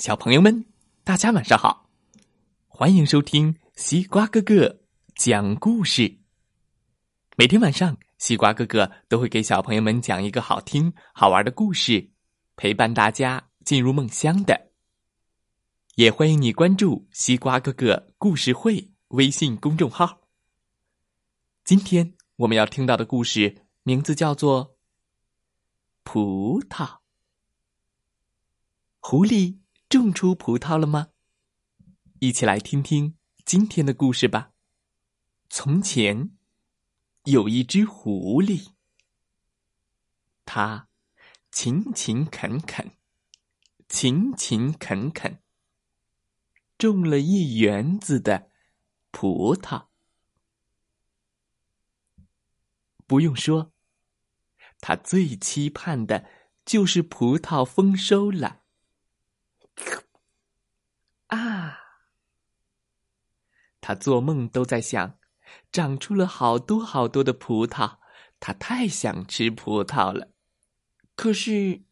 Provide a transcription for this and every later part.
小朋友们，大家晚上好！欢迎收听西瓜哥哥讲故事。每天晚上，西瓜哥哥都会给小朋友们讲一个好听、好玩的故事，陪伴大家进入梦乡的。也欢迎你关注西瓜哥哥故事会微信公众号。今天我们要听到的故事名字叫做《葡萄》。狐狸。种出葡萄了吗？一起来听听今天的故事吧。从前有一只狐狸，它勤勤恳恳、勤勤恳恳，种了一园子的葡萄。不用说，他最期盼的就是葡萄丰收了。他做梦都在想，长出了好多好多的葡萄，他太想吃葡萄了。可是，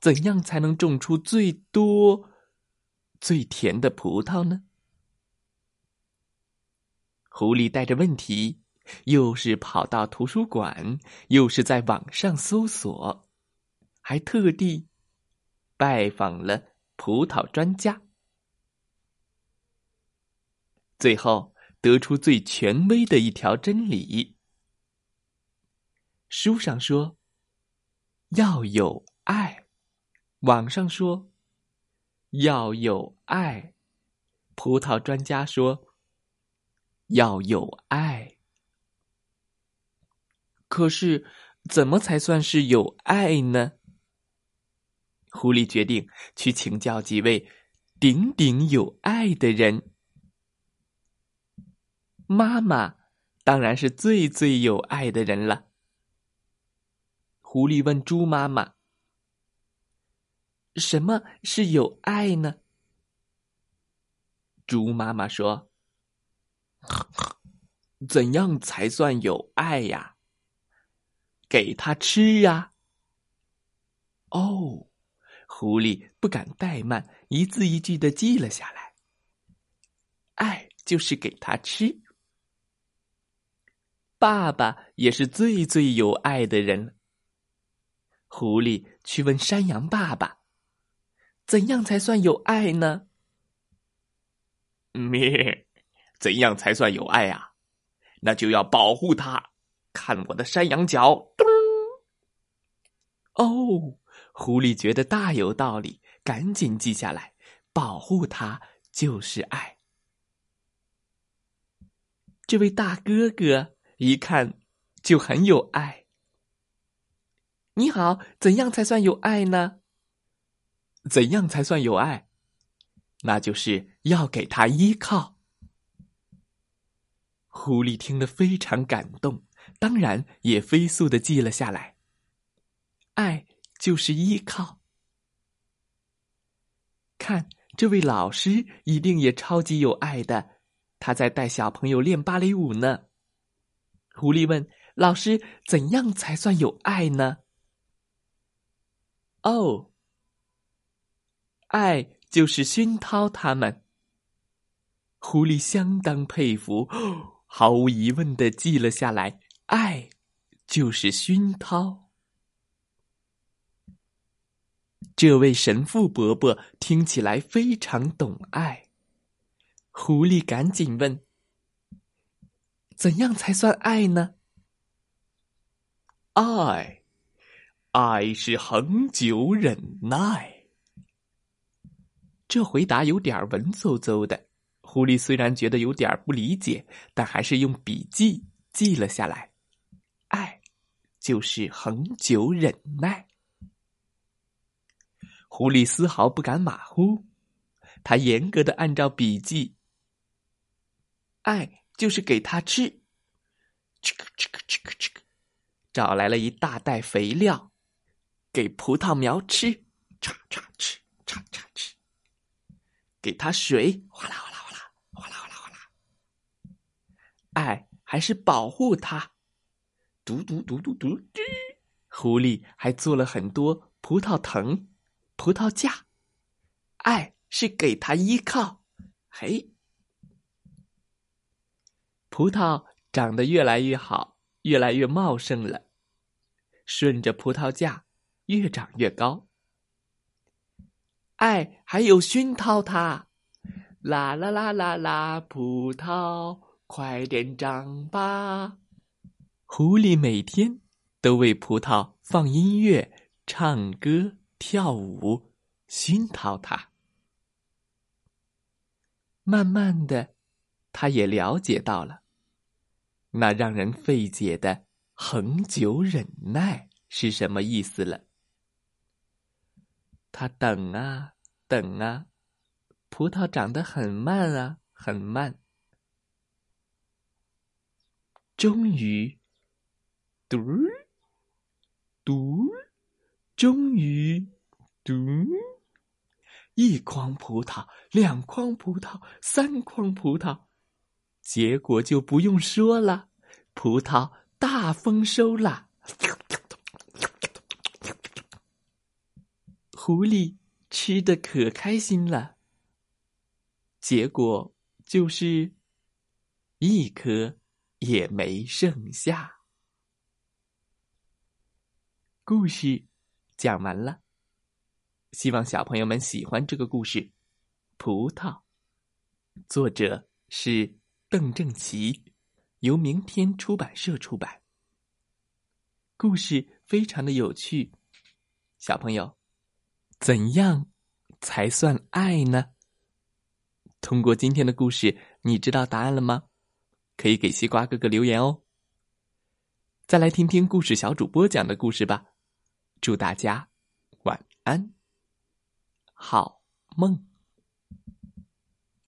怎样才能种出最多、最甜的葡萄呢？狐狸带着问题，又是跑到图书馆，又是在网上搜索，还特地拜访了。葡萄专家最后得出最权威的一条真理：书上说要有爱，网上说要有爱，葡萄专家说要有爱。可是，怎么才算是有爱呢？狐狸决定去请教几位顶顶有爱的人。妈妈当然是最最有爱的人了。狐狸问猪妈妈：“什么是有爱呢？”猪妈妈说：“怎样才算有爱呀？给他吃呀。”哦。狐狸不敢怠慢，一字一句的记了下来。爱就是给他吃。爸爸也是最最有爱的人。狐狸去问山羊爸爸：“怎样才算有爱呢？”咩，怎样才算有爱啊？那就要保护它。看我的山羊角！咚！哦。狐狸觉得大有道理，赶紧记下来。保护它就是爱。这位大哥哥一看就很有爱。你好，怎样才算有爱呢？怎样才算有爱？那就是要给他依靠。狐狸听了非常感动，当然也飞速的记了下来。爱。就是依靠。看，这位老师一定也超级有爱的，他在带小朋友练芭蕾舞呢。狐狸问老师：“怎样才算有爱呢？”哦，爱就是熏陶他们。狐狸相当佩服，毫无疑问的记了下来：爱就是熏陶。这位神父伯伯听起来非常懂爱。狐狸赶紧问：“怎样才算爱呢？”爱，爱是恒久忍耐。这回答有点文绉绉的。狐狸虽然觉得有点不理解，但还是用笔记记了下来。爱，就是恒久忍耐。狐狸丝毫不敢马虎，他严格的按照笔记。爱就是给他吃，吃个吃个吃个吃个，找来了一大袋肥料，给葡萄苗吃，嚓嚓吃，嚓嚓吃。给他水，哗啦哗啦哗啦，哗啦哗啦哗啦。爱还是保护他，嘟嘟嘟嘟嘟嘟。狐狸还做了很多葡萄藤。葡萄架，爱是给他依靠。嘿，葡萄长得越来越好，越来越茂盛了，顺着葡萄架越长越高。爱还有熏陶它，啦啦啦啦啦，葡萄快点长吧！狐狸每天都为葡萄放音乐、唱歌、跳舞，熏陶它。慢慢的，他也了解到了，那让人费解的恒久忍耐是什么意思了。他等啊等啊，葡萄长得很慢啊很慢，终于，嘟儿，嘟儿，终于，嘟。一筐葡萄，两筐葡萄，三筐葡萄，结果就不用说了，葡萄大丰收了。狐狸吃的可开心了，结果就是一颗也没剩下。故事讲完了。希望小朋友们喜欢这个故事，《葡萄》，作者是邓正奇，由明天出版社出版。故事非常的有趣，小朋友，怎样才算爱呢？通过今天的故事，你知道答案了吗？可以给西瓜哥哥留言哦。再来听听故事小主播讲的故事吧。祝大家晚安。好梦。